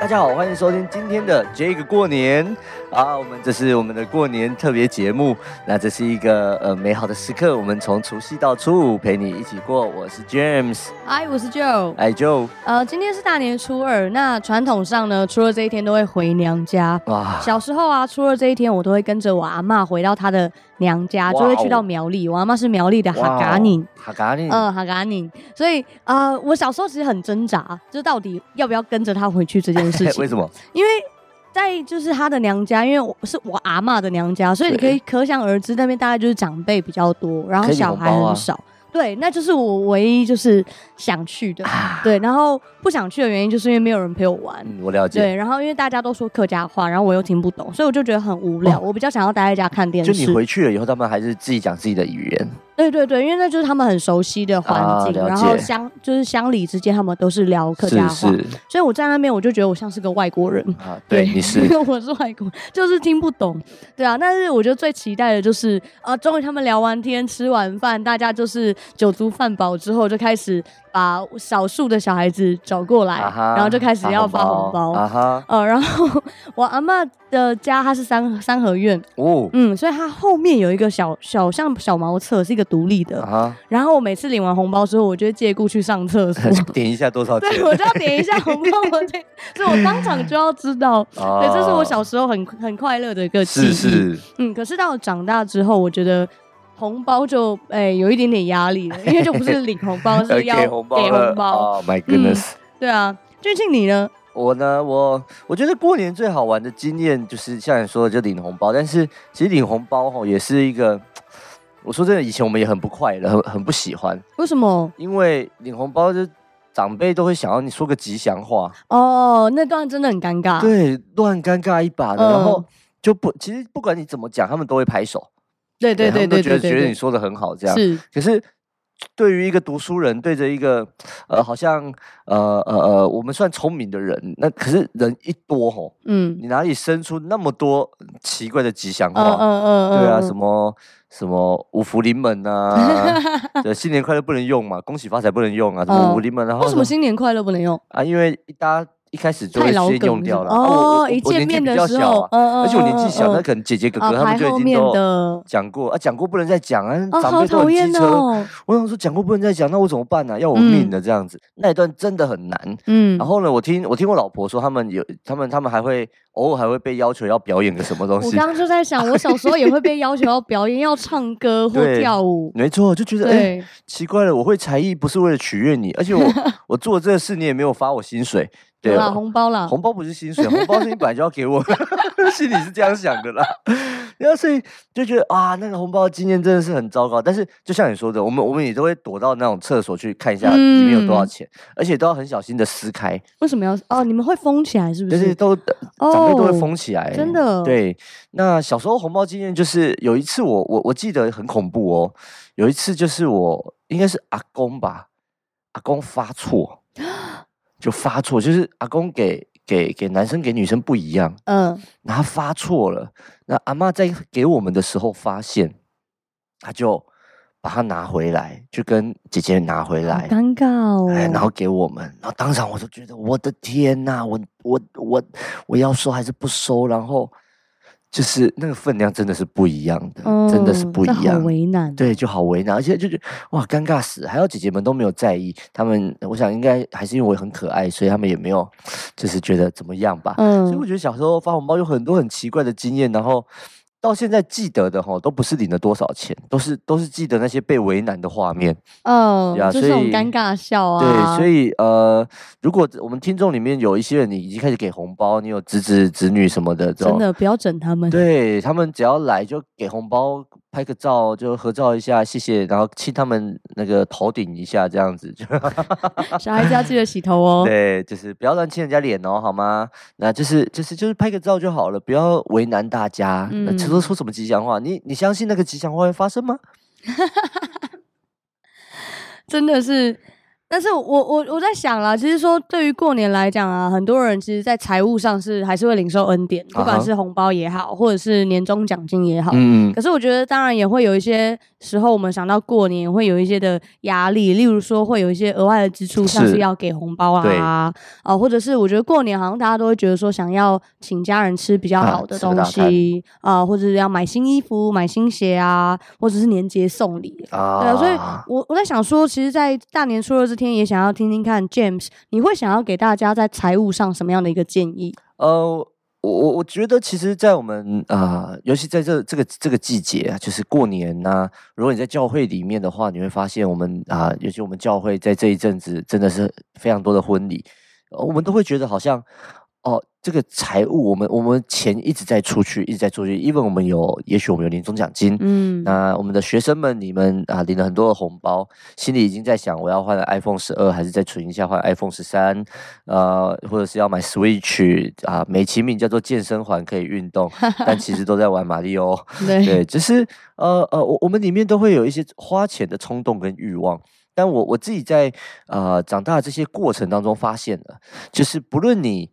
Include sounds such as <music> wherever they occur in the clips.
大家好，欢迎收听今天的这个过年啊，我们这是我们的过年特别节目。那这是一个呃美好的时刻，我们从除夕到初五陪你一起过。我是 James，嗨，我是 Joe，哎 Joe。呃，今天是大年初二，那传统上呢，初二这一天都会回娘家。哇，小时候啊，初二这一天我都会跟着我阿妈回到她的娘家，就会去到苗栗。我阿妈是苗栗的哈嘎宁，哈嘎宁，嗯，哈嘎宁。所以啊、呃，我小时候其实很挣扎，就到底要不要跟着她回去这件事。<laughs> 为什么？因为在就是他的娘家，因为我是我阿嬷的娘家，所以你可以可想而知，那边大概就是长辈比较多，然后小孩很少。对，那就是我唯一就是想去的。啊、对，然后不想去的原因就是因为没有人陪我玩。嗯、我了解。对，然后因为大家都说客家话，然后我又听不懂，所以我就觉得很无聊。哦、我比较想要待在家看电视。就你回去了以后，他们还是自己讲自己的语言。对对对，因为那就是他们很熟悉的环境，啊、然后乡就是乡里之间，他们都是聊客家话，是是，所以我在那边我就觉得我像是个外国人啊。<laughs> 对，对你是，我是外国人，就是听不懂。对啊，但是我觉得最期待的就是啊，终于他们聊完天、吃完饭，大家就是酒足饭饱之后，就开始把少数的小孩子找过来，啊、然后就开始要发红包。啊哈，呃，然后我阿嬷的家他是三三合院哦，嗯，所以他后面有一个小小像小茅厕，是一个。独立的，uh huh. 然后我每次领完红包之后，我就会借故去上厕所，<laughs> 点一下多少钱？对，我就要点一下红包，我这，<laughs> 所以我当场就要知道。Oh. 对，这是我小时候很很快乐的一个记忆。是是，嗯，可是到长大之后，我觉得红包就哎有一点点压力了，<laughs> 因为就不是领红包，是要给红包。给红包 Oh my goodness！、嗯、对啊，最近你呢？我呢，我我觉得过年最好玩的经验就是像你说的，就领红包。但是其实领红包吼也是一个。我说真的，以前我们也很不快乐，很很不喜欢。为什么？因为领红包就长辈都会想要你说个吉祥话。哦，那段真的很尴尬。对，乱尴尬一把的，嗯、然后就不，其实不管你怎么讲，他们都会拍手。对对对对，对，对，对，对，对，觉得觉得你说的很好，这样是。可是对于一个读书人，对着一个呃，好像呃呃呃，我们算聪明的人，那可是人一多吼，嗯，你哪里生出那么多奇怪的吉祥话？嗯嗯嗯，对啊，什么？什么五福临门啊？<laughs> 对，新年快乐不能用嘛，恭喜发财不能用啊，什么五福临门，然后为什么新年快乐不能用啊？因为大家。一开始就会先用掉了哦，一见面的时候，而且我年纪小，那可能姐姐哥哥他们就已经都讲过啊，讲过不能再讲啊，长辈都很机车。我想说讲过不能再讲，那我怎么办呢？要我命的这样子，那一段真的很难。嗯，然后呢，我听我听我老婆说，他们有他们他们还会偶尔还会被要求要表演个什么东西。我刚刚就在想，<laughs> 我小时候也会被要求要表演，要唱歌或跳舞。没错，就觉得哎，奇怪了，我会才艺不是为了取悦你，而且我 <laughs> 我做这个事你也没有发我薪水。对啦，红包啦，红包不是薪水，红包是你本来就要给我，<laughs> 心里是这样想的啦。<laughs> 然后所以就觉得啊，那个红包的经验真的是很糟糕。但是就像你说的，我们我们也都会躲到那种厕所去看一下里面有多少钱，嗯、而且都要很小心的撕开。为什么要哦？你们会封起来是不是？就是都长辈都会封起来，真的。对，那小时候红包经验就是有一次我我我记得很恐怖哦，有一次就是我应该是阿公吧，阿公发错。<laughs> 就发错，就是阿公给给给男生给女生不一样，嗯，然后发错了，那阿妈在给我们的时候发现，他就把它拿回来，就跟姐姐拿回来，尴尬哦，然后给我们，然后当场我就觉得我的天呐，我我我我要收还是不收？然后。就是那个分量真的是不一样的，嗯、真的是不一样，好为难，对，就好为难，而且就觉得哇，尴尬死！还有姐姐们都没有在意，他们我想应该还是因为我很可爱，所以他们也没有就是觉得怎么样吧。嗯，所以我觉得小时候发红包有很多很奇怪的经验，然后。到现在记得的哈，都不是领了多少钱，都是都是记得那些被为难的画面。哦，对啊，就是很尴尬笑啊。对，所以呃，如果我们听众里面有一些人，你已经开始给红包，你有侄子侄女什么的，真的不要整他们。对，他们只要来就给红包。拍个照就合照一下，谢谢，然后亲他们那个头顶一下，这样子。<laughs> 小孩子要记得洗头哦。对，就是不要乱亲人家脸哦，好吗？那就是就是就是拍个照就好了，不要为难大家。嗯。那说说什么吉祥话？你你相信那个吉祥话会发生吗？<laughs> 真的是。但是我我我在想啦，其实说对于过年来讲啊，很多人其实，在财务上是还是会领受恩典，不管是红包也好，或者是年终奖金也好。嗯。可是我觉得，当然也会有一些时候，我们想到过年会有一些的压力，例如说会有一些额外的支出，像是要给红包啊，啊、呃，或者是我觉得过年好像大家都会觉得说想要请家人吃比较好的东西啊、呃，或者是要买新衣服、买新鞋啊，或者是年节送礼啊，对啊，所以我我在想说，其实，在大年初二这天，也想要听听看 James，你会想要给大家在财务上什么样的一个建议？呃。我我觉得，其实，在我们啊、尤其在这这个这个季节啊，就是过年呐、如果你在教会里面的话，你会发现，我们啊、尤其我们教会在这一阵子，真的是非常多的婚礼，我们都会觉得好像。哦，这个财务，我们我们钱一直在出去，一直在出去。因为我们有，也许我们有年终奖金，嗯，那我们的学生们，你们啊领了很多的红包，心里已经在想，我要换 iPhone 十二，还是再存一下换 iPhone 十三，呃，或者是要买 Switch 啊，美其名叫做健身环可以运动，但其实都在玩马里奥。<laughs> 对，对，只是呃呃，我我们里面都会有一些花钱的冲动跟欲望。但我我自己在呃长大的这些过程当中发现了，就是不论你。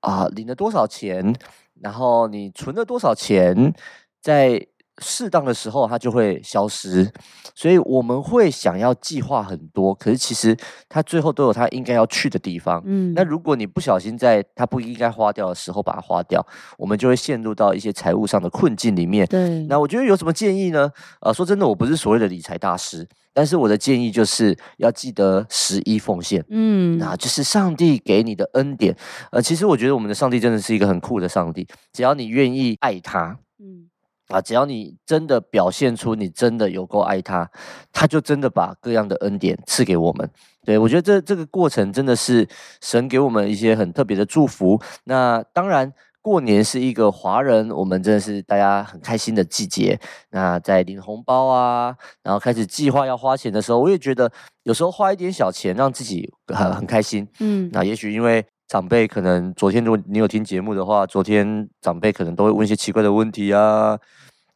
啊，领了多少钱，然后你存了多少钱，在适当的时候它就会消失，所以我们会想要计划很多，可是其实它最后都有它应该要去的地方。嗯，那如果你不小心在它不应该花掉的时候把它花掉，我们就会陷入到一些财务上的困境里面。对，那我觉得有什么建议呢？呃，说真的，我不是所谓的理财大师。但是我的建议就是要记得十一奉献，嗯，那就是上帝给你的恩典。呃，其实我觉得我们的上帝真的是一个很酷的上帝，只要你愿意爱他，嗯，啊，只要你真的表现出你真的有够爱他，他就真的把各样的恩典赐给我们。对，我觉得这这个过程真的是神给我们一些很特别的祝福。那当然。过年是一个华人，我们真的是大家很开心的季节。那在领红包啊，然后开始计划要花钱的时候，我也觉得有时候花一点小钱，让自己很很开心。嗯，那也许因为长辈可能昨天如果你有听节目的话，昨天长辈可能都会问一些奇怪的问题啊，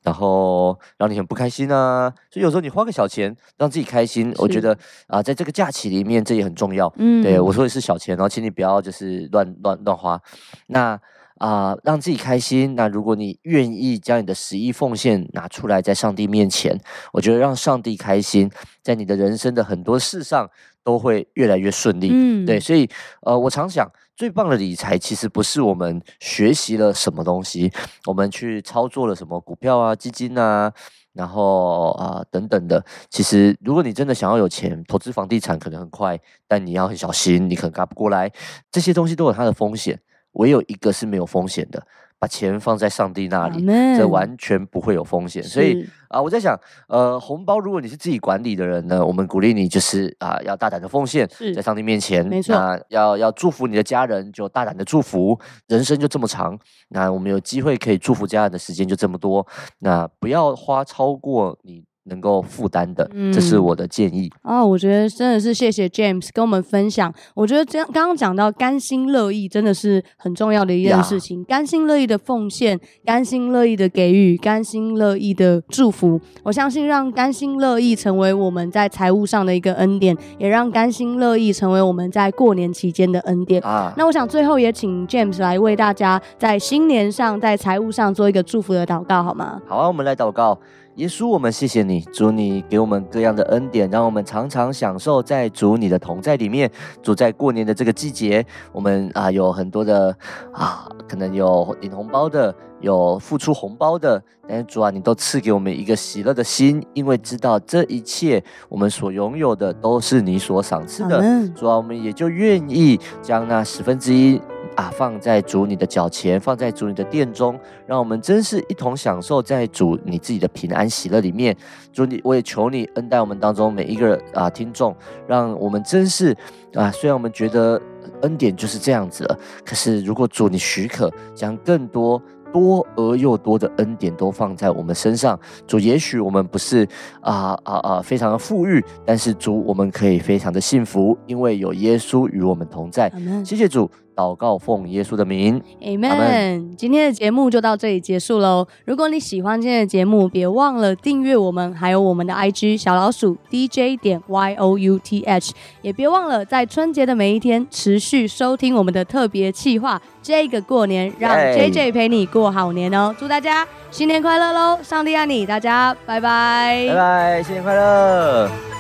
然后让你很不开心啊。所以有时候你花个小钱让自己开心，我觉得啊，在这个假期里面这也很重要。嗯，对，我说的是小钱，然后请你不要就是乱乱乱花。那。啊、呃，让自己开心。那如果你愿意将你的十一奉献拿出来，在上帝面前，我觉得让上帝开心，在你的人生的很多事上都会越来越顺利。嗯，对，所以呃，我常想，最棒的理财其实不是我们学习了什么东西，我们去操作了什么股票啊、基金啊，然后啊、呃、等等的。其实，如果你真的想要有钱，投资房地产可能很快，但你要很小心，你可能赶不过来。这些东西都有它的风险。唯有一个是没有风险的，把钱放在上帝那里这完全不会有风险。所以啊、呃，我在想，呃，红包如果你是自己管理的人呢，我们鼓励你就是啊、呃，要大胆的奉献，在上帝面前，没错，那要要祝福你的家人，就大胆的祝福。人生就这么长，那我们有机会可以祝福家人的时间就这么多，那不要花超过你。能够负担的，这是我的建议。嗯、哦，我觉得真的是谢谢 James 跟我们分享。我觉得这样刚刚讲到甘心乐意，真的是很重要的一件事情。甘心乐意的奉献，甘心乐意的给予，甘心乐意的祝福。我相信让甘心乐意成为我们在财务上的一个恩典，也让甘心乐意成为我们在过年期间的恩典。啊，那我想最后也请 James 来为大家在新年上，在财务上做一个祝福的祷告，好吗？好啊，我们来祷告。耶稣，我们谢谢你，主你给我们各样的恩典，让我们常常享受在主你的同在里面。主在过年的这个季节，我们啊有很多的啊，可能有领红包的，有付出红包的，但是主啊，你都赐给我们一个喜乐的心，因为知道这一切我们所拥有的都是你所赏赐的。主啊，我们也就愿意将那十分之一。啊，放在主你的脚前，放在主你的殿中，让我们真是一同享受在主你自己的平安喜乐里面。主你，我也求你恩待我们当中每一个啊听众，让我们真是啊，虽然我们觉得恩典就是这样子了，可是如果主你许可，将更多。多而又多的恩典都放在我们身上，主，也许我们不是啊啊啊非常的富裕，但是主，我们可以非常的幸福，因为有耶稣与我们同在。谢谢主，祷告奉耶稣的名，Amen。今天的节目就到这里结束喽。如果你喜欢今天的节目，别忘了订阅我们，还有我们的 IG 小老鼠 DJ 点 Y O U T H，也别忘了在春节的每一天持续收听我们的特别企划。这个过年让 JJ 陪你过好年哦！祝大家新年快乐喽！上帝爱你，大家拜拜，拜拜，新年快乐。